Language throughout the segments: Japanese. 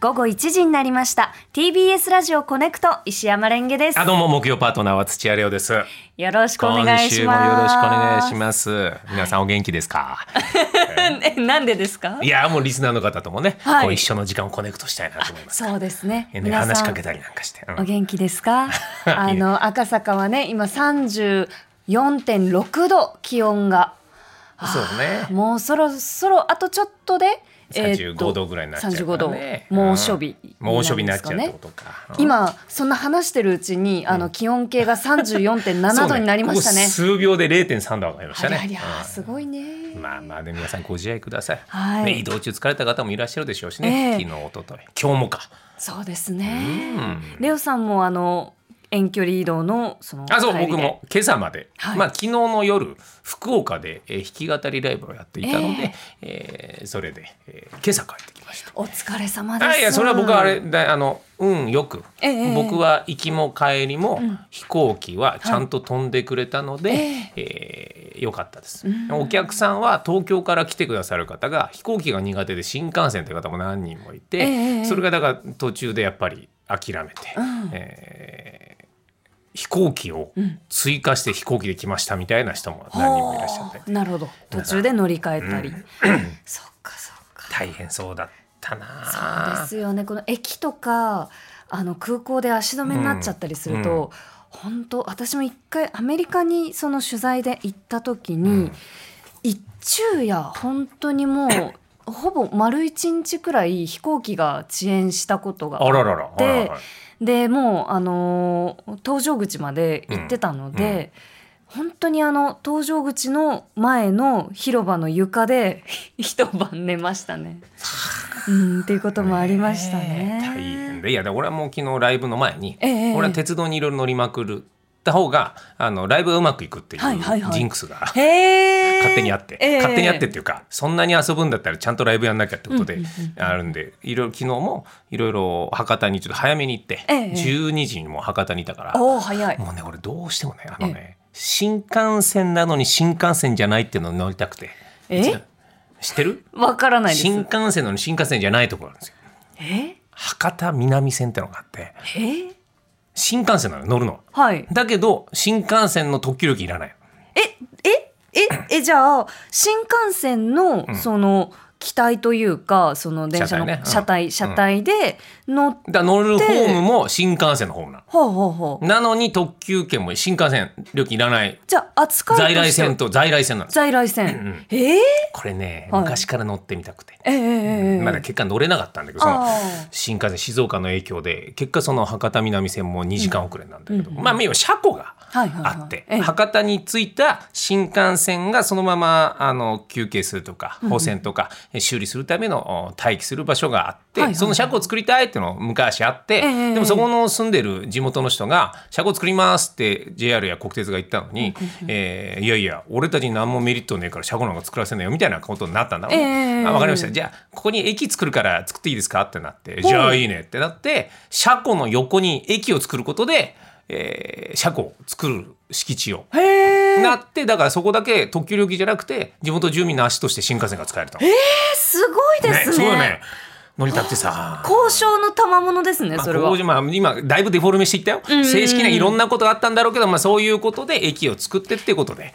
午後1時になりました TBS ラジオコネクト石山レンゲですあどうも木曜パートナーは土屋レオです。よろしくお願いします今週もよろしくお願いします。皆さんお元気ですか？えなんでですか？いやもうリスナーの方ともね、はいこう一緒の時間をコネクトしたいなと思います。そうですねね話しかけたりなんかして。うんお元気ですか？あの赤坂はね今34.6度気温がそうね。もうそろそろあとちょっとで三十五度ぐらいになっちゃうからね。35度猛暑日うん猛暑日になっちゃうってことか。うん今そんな話してるうちにあの気温計が34.7度になりましたね。そうここ数秒で零点三度上がりましたね。すごいね。まあまあで皆さんご自愛ください。はいね移動中疲れた方もいらっしゃるでしょうしね。ええ昨日一昨日今日もか。そうですねうん。レオさんもあの遠距離移動のそのあそう僕も今朝まで、はい。まあ昨日の夜福岡で、えー弾き語りライブをやっていたので、えー。それで、えー今朝帰ってきました。お疲れ様です。あいやそれは僕はあれだあのうんよく、ええ僕は行きも帰りも、ん。飛行機はちゃんと飛んでくれたので、ええ。ーよかったです、お客さんは東京から来てくださる方が飛行機が苦手で新幹線という方も何人もいて、ええ。それがだから途中でやっぱり諦めて、うん。えー飛行機を追加して飛行機で来ましたみたいな人も何人もいらっしゃってはあなるほど。途中で乗り換えたり。そっかそっか。大変そうだったなそうですよね。この駅とかあの空港で足止めになっちゃったりすると、うん。本当私も一回アメリカにその取材で行った時に、うん。一昼夜本当にもうほぼ丸一日くらい飛行機が遅延したことがあららら。ではいはいはいでもうあのー搭乗口まで行ってたので、本当にあの搭乗口の前の広場の床で 一晩寝ましたね。うんっていうこともありましたね。大変で。いやで俺はもう昨日ライブの前に、ええ俺は鉄道にいろいろ乗りまくるた方があのライブがうまくいくっていうはいはいはい。ジンクスが。へえ。勝手にあって、ええ。勝手にあってっていうかそんなに遊ぶんだったらちゃんとライブやんなきゃってことでうんうんうんあるんでいろいろ昨日もいろいろ博多にちょっと早めに行って、ええ。12時にもう博多にいたから、おお早い。もうね俺どうしてもねあのね、新幹線なのに新幹線じゃないっていうのを乗りたくて。え？知ってる？わからない。新幹線なのに新幹線じゃないところなんですよ。え？博多南線ってのがあってえ？新幹線なの乗るの。はい。だけど新幹線の特急料金いらないえ？え？ええじゃあ新幹線のん。その機体というかその電車の車体車体車体で乗っだから乗るホームも新幹線のホームなほうほうほう。のなのに特急券も新幹線料金いらない。じゃあ扱いとして。は在来線と在来線なんです。在来線。ええこれねはい。昔から乗ってみたくて、ええまだ結果乗れなかったんだけどそのあ新幹線静岡の影響で結果その博多南線も2時間遅れなんだけど、まあ要は車庫がはいはいはい。あって、ええ。博多に着いた新幹線がそのままあの休憩するとか保線とかえ修理するためのお待機する場所があって、はいはいはい。その車庫を作りたいっていうの昔あって、ええでもそこの住んでる地元の人が車庫作りますって JR や国鉄が言ったのに、えーいやいや俺たちに何もメリットねえから車庫なんか作らせないよみたいなことになったんだええあ分かりました。じゃあここに駅作るから作っていいですかってなってじゃあいいねってなって車庫の横に駅を作ることで、えー車庫を作る敷地を。なってだからそこだけ特急料金じゃなくて地元住民の足として新幹線が使えると。すごいですね。すごいね乗りたくてさ。交渉の賜物ですね、まあそれは。まあ、今だいぶデフォルメしていったよ、んうん正式にはいろんなことがあったんだろうけど、まあ、そういうことで駅を作ってっていうことで。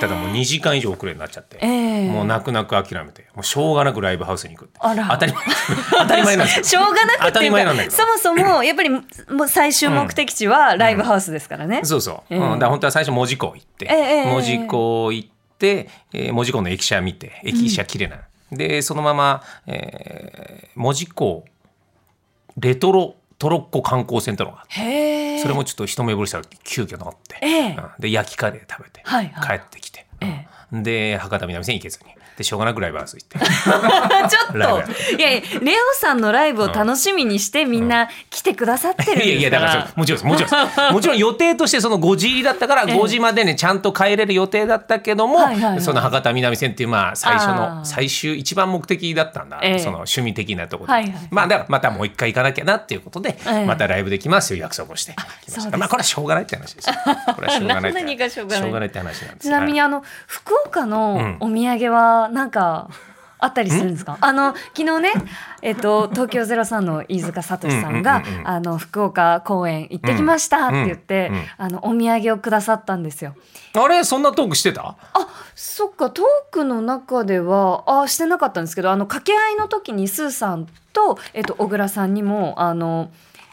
ただもう2時間以上遅れになっちゃって、ええ。もう泣く泣く諦めてもうしょうがなくライブハウスに行くって。あら。当たり前 当たり前なんですよ。しょうがなくっていうかそもそもやっぱりもう最終目的地はライブハウスですからね。そうそう、ええ。うん、だ本当は最初門司港行って、ええええ。門司港行って、えー門司港の駅舎見て駅舎綺麗な、でそのまま、えー門司港レトロトロッコ観光船ってのがあって。それもちょっと一目惚れしたら急遽乗って、ええ。うん。で焼きカレー食べて、はいはい帰ってきて、え。で博多南線行けずにでしょうがなくライブハウス行って。ちょっと。いやいやレオさんのライブを楽しみにしてみんな来てくださってるんいやいですから。やだからもちろんもちろん もちろん予定としてその5時入りだったからええ。5時までねちゃんと帰れる予定だったけども、その博多南線っていうまあ最初の最終一番目的だったんだ、ええ。その趣味的なところで、はいはいまあだからまたもう一回行かなきゃなっていうことで、ええ。またライブできますよ約束をして。きまあこれはしょうがないって話ですよ。これはしょうがないって話なんですち なみにはい。あの福岡のうん。お土産はなんかあったりするんですか？あの昨日ね、えっと、東京03の飯塚聡さんが、あの福岡公演行ってきましたって言って、あのお土産をくださったんですよ。あれそんなトークしてた？あそっかトークの中ではあしてなかったんですけどあの掛け合いの時にスーさんと、えっと、小倉さんにもあの、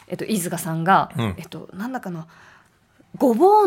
えっと、飯塚さんが、うん。えっと、なんだかなごぼう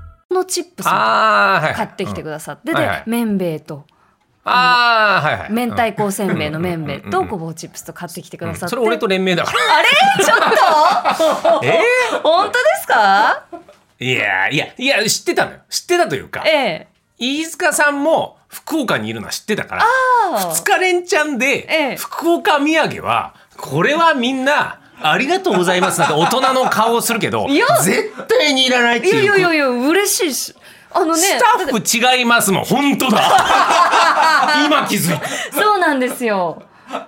のチップス買ってきてくださって、で麺べい。とああはいはい。明太子せんべいの麺べいとごぼうチップスと買ってきてくださって、それ俺と連名だから。あれ？ちょっと？え？本当ですか？ーいやいやいや知ってたのよ。知ってたというかええ。飯塚さんも福岡にいるのは知ってたから2日連チャンえでえ。福岡土産はこれはみんなありがとうございますなんて大人の顔をするけどいや。絶対にいらないっていやいやいやいや嬉しい。しあのねスタッフ違いますもん。本当だ。今気づいた。そうなんですよ。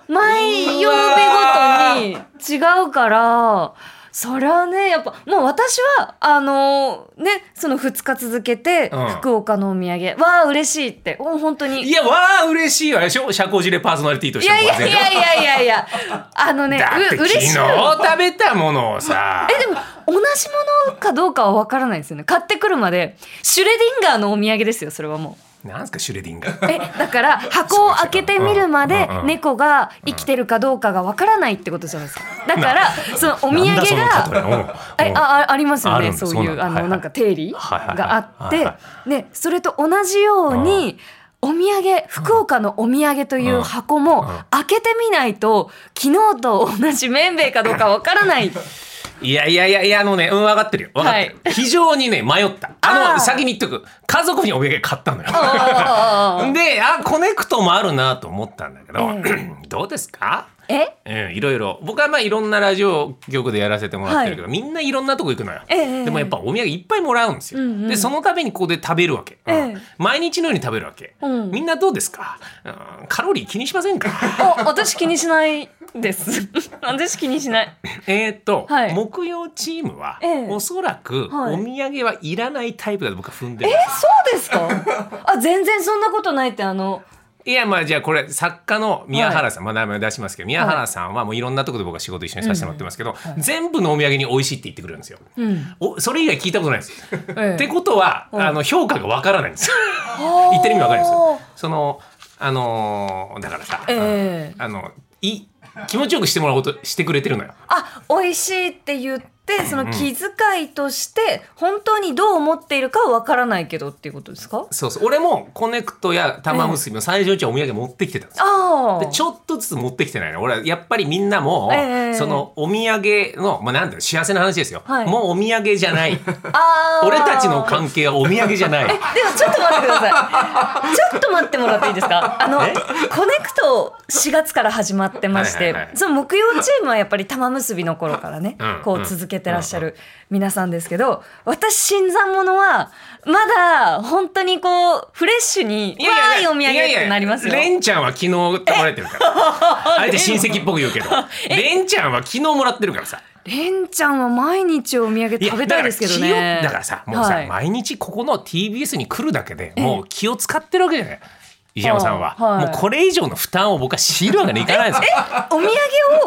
毎曜日ごとに違うからそれはねやっぱもう私はあのねその2日続けてうん。福岡のお土産、わあ嬉しいって。お本当に。いやわあ嬉しいわでしょ社交辞令パーソナリティとしてもいやいやいやいやいや。あのねだって昨日う嬉しい食べたものをさ。えでも同じものかどうかは分からないですよね。買ってくるまでシュレディンガーのお土産ですよそれはもう。なんすかシュレディンガーえだから箱を開けてみるまで猫が生きてるかどうかがわからないってことじゃないですか。だからそのお土産がえ。ああありますよねそういうあのなんか定理があってねそれと同じようにお土産福岡のお土産という箱も開けてみないと昨日と同じ麺べいかどうかわからないいやいやいやいやあのねうん分かってるよ。分かってる、非常にね迷った。あの先に言っとく。家族にお土産買ったのよ。あ であコネクトもあるなと思ったんだけど、え。どうですか？え？うん、いろいろ。僕はまあいろんなラジオ局でやらせてもらってるけど、みんないろんなとこ行くのよ、ええでもやっぱお土産いっぱいもらうんですよ、うんうん。でそのためにここで食べるわけ、うん。ええ毎日のように食べるわけ、うん。みんなどうですか、うん、カロリー気にしませんか？お私気にしないです。私気にしない。えーっと、はい。木曜チームは、ええ。おそらくはい。お土産はいらないタイプだと僕は踏んでる、そうですか？あ全然そんなことないってあのいやまあじゃあこれ作家の宮原さん、まあ名前出しますけど宮原さんはもういろんなところで僕は仕事一緒にさせてもらってますけど、全部のお土産に美味しいって言ってくれるんですよ。うんおそれ以外聞いたことないです。ええってことは、うんあの評価がわからないんですよ。言ってる意味わかるんですよ。そのあのーだからさ、ええあのい気持ちよくしてもらおうとしてくれてるのよ。あ美味しいって言ってその気遣いとして本当にどう思っているかはわからないけどっていうことですか？そうそう。俺もこねくとやたまむすびの際常にお土産持ってきてたんですよ。ああ。でちょっとずつ持ってきてないの。俺はやっぱりみんなも、ええそのお土産の、まあ、なんだろう幸せな話ですよ、はい。もうお土産じゃない。俺たちの関係はお土産じゃない。でもちょっと待ってください。ちょっと待ってもらっていいですか？あのこねくと4月から始まってまして、はいはいはい。その木曜チームはやっぱりたまむすびの頃からね、うん。こう続けてらっしゃる皆さんですけど、私新参者はまだ本当にこうフレッシュにわーいお土産ってなりますよ。レンちゃんは昨日食べられてるから。あえて親戚っぽく言うけど。レンちゃんは昨日もらってるからさ。レンちゃんは毎日お土産食べたいですけどいやね。だからだからさもうさ、はい。毎日ここの TBS に来るだけでもう気を使ってるわけじゃない石山さんは、はい。もうこれ以上の負担を僕は強いるわけにいかないんですよ。お土産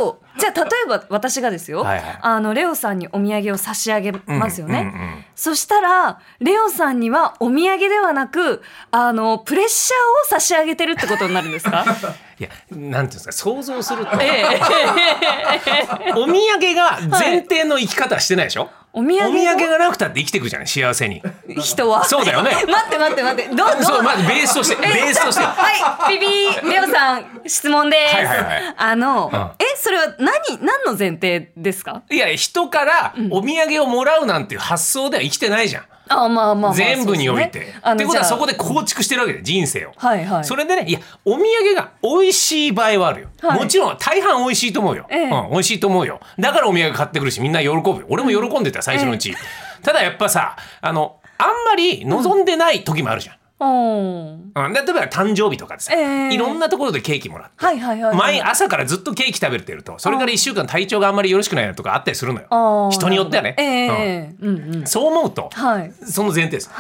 をじゃあ例えば私がですよ、はいはい。あのレオさんにお土産を差し上げますよね、うんうんうん。そしたらレオさんにはお土産ではなくあのプレッシャーを差し上げてるってことになるんですか？いやなんていうんですか想像すると、ええ。お土産が前提の生き方はしてないでしょ、お土産お土産がなくたって生きていくじゃない？幸せに。人は？そうだよね。待って待って待って。どどそうまずベースとしてベースとして。はい、ビビー、レオさん、質問です。はいはいはい。あの、うん。え、それは何、何の前提ですか？いや人からお土産をもらうなんていう発想では生きてないじゃん。あまあまあまあ全部において。ね。ってことはそこで構築してるわけで人生を。はいはい。それでねいやお土産が美味しい場合はあるよ、はい。もちろん大半美味しいと思うよ、ええ。うん、美味しいと思うよ。だからお土産買ってくるしみんな喜ぶよ。俺も喜んでた最初のうち、ただやっぱさあのあんまり望んでない時もあるじゃん、うんうん、例えば誕生日とかでさ、ええ。いろんなところでケーキもらって、はいはいはいはい。毎朝からずっとケーキ食べてるとそれから1週間体調があんまりよろしくないなとかあったりするのよ。人によってはね、ええうん。うんうん。そう思うと、はい。その前提です。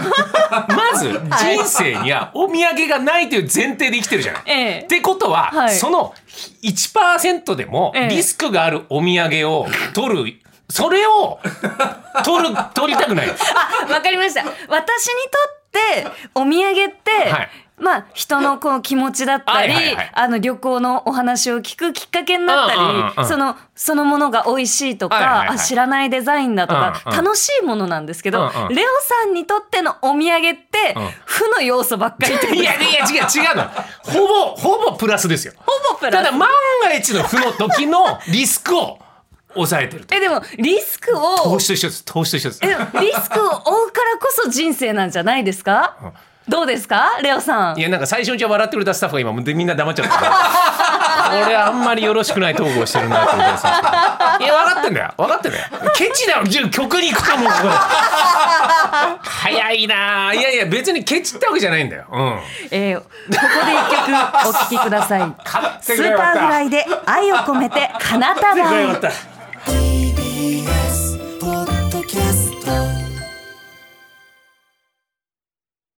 まず人生にはお土産がないという前提で生きてるじゃない。ええ。ってことは、はい。その1%でもええ。リスクがあるお土産を取る、それを取る取りたくない。あわかりました。私にとってお土産って、はい。まあ人のこう気持ちだったり、はいはいはい。あの旅行のお話を聞くきっかけになったり、うんうんうんうんそのそのものが美味しいとか、はいはいはいあ知らないデザインだとか、うんうん。楽しいものなんですけど、うんうん。レオさんにとってのお土産って、うん。負の要素ばっかりいやいや違う違うの。ほぼほぼプラスですよ。ほぼプラス。ただ万が一の負の時のリスクを抑えてると。えでもリスクを投資と一緒です。投資と一緒です。えリスクを負うからこそ人生なんじゃないですか、どうですか？レオさん。いやなんか最初にじゃ笑ってくれたスタッフが今みんな黙っちゃったからこれあんまりよろしくない統合してるなって思ってさ。いや分かってんだよ。分かってんだよ。ケチだよ曲に行くかも早いな。いやいや別にケチってわけじゃないんだよ。うん。えーここで一曲お聴きください。スーパーフライで愛を込めてかった